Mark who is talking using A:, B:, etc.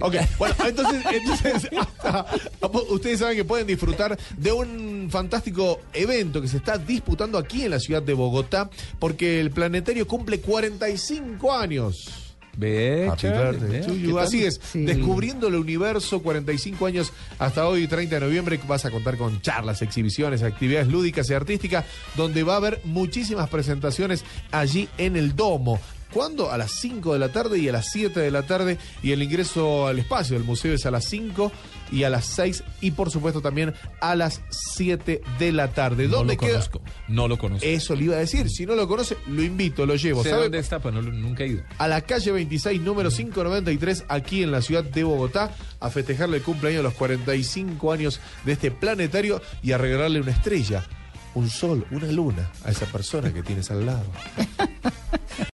A: Ok, bueno, entonces, entonces hasta- ustedes saben que pueden disfrutar de un fantástico evento que se está disputando aquí en la ciudad de Bogotá, porque el planetario cumple 45 años.
B: Ve,
A: Happy
B: chévere,
A: birthday
B: ve,
A: to
B: ¿qué
A: you.
B: tal?
A: Así es,
C: Sí.
A: descubriendo el universo, 45 años hasta hoy, 30 de noviembre, vas a contar con charlas, exhibiciones, actividades lúdicas y artísticas, donde va a haber muchísimas presentaciones allí en el Domo. ¿Cuándo? A las 5 de la tarde y a las 7 de la tarde. Y el ingreso al espacio del museo es a las 5 y a las 6 y por supuesto también a las 7 de la tarde.
B: No
A: ¿Dónde
B: lo
A: queda?
B: conozco. No lo conozco.
A: Eso le iba a decir. Si no lo conoce, lo invito, lo llevo.
B: sé
A: ¿Sabe?
B: dónde está, pero no lo- nunca he ido.
A: a la calle 26, número 593, aquí en la ciudad de Bogotá, a festejarle el cumpleaños de los 45 años de este planetario y a regalarle una estrella, un sol, una luna a esa persona que tienes al lado.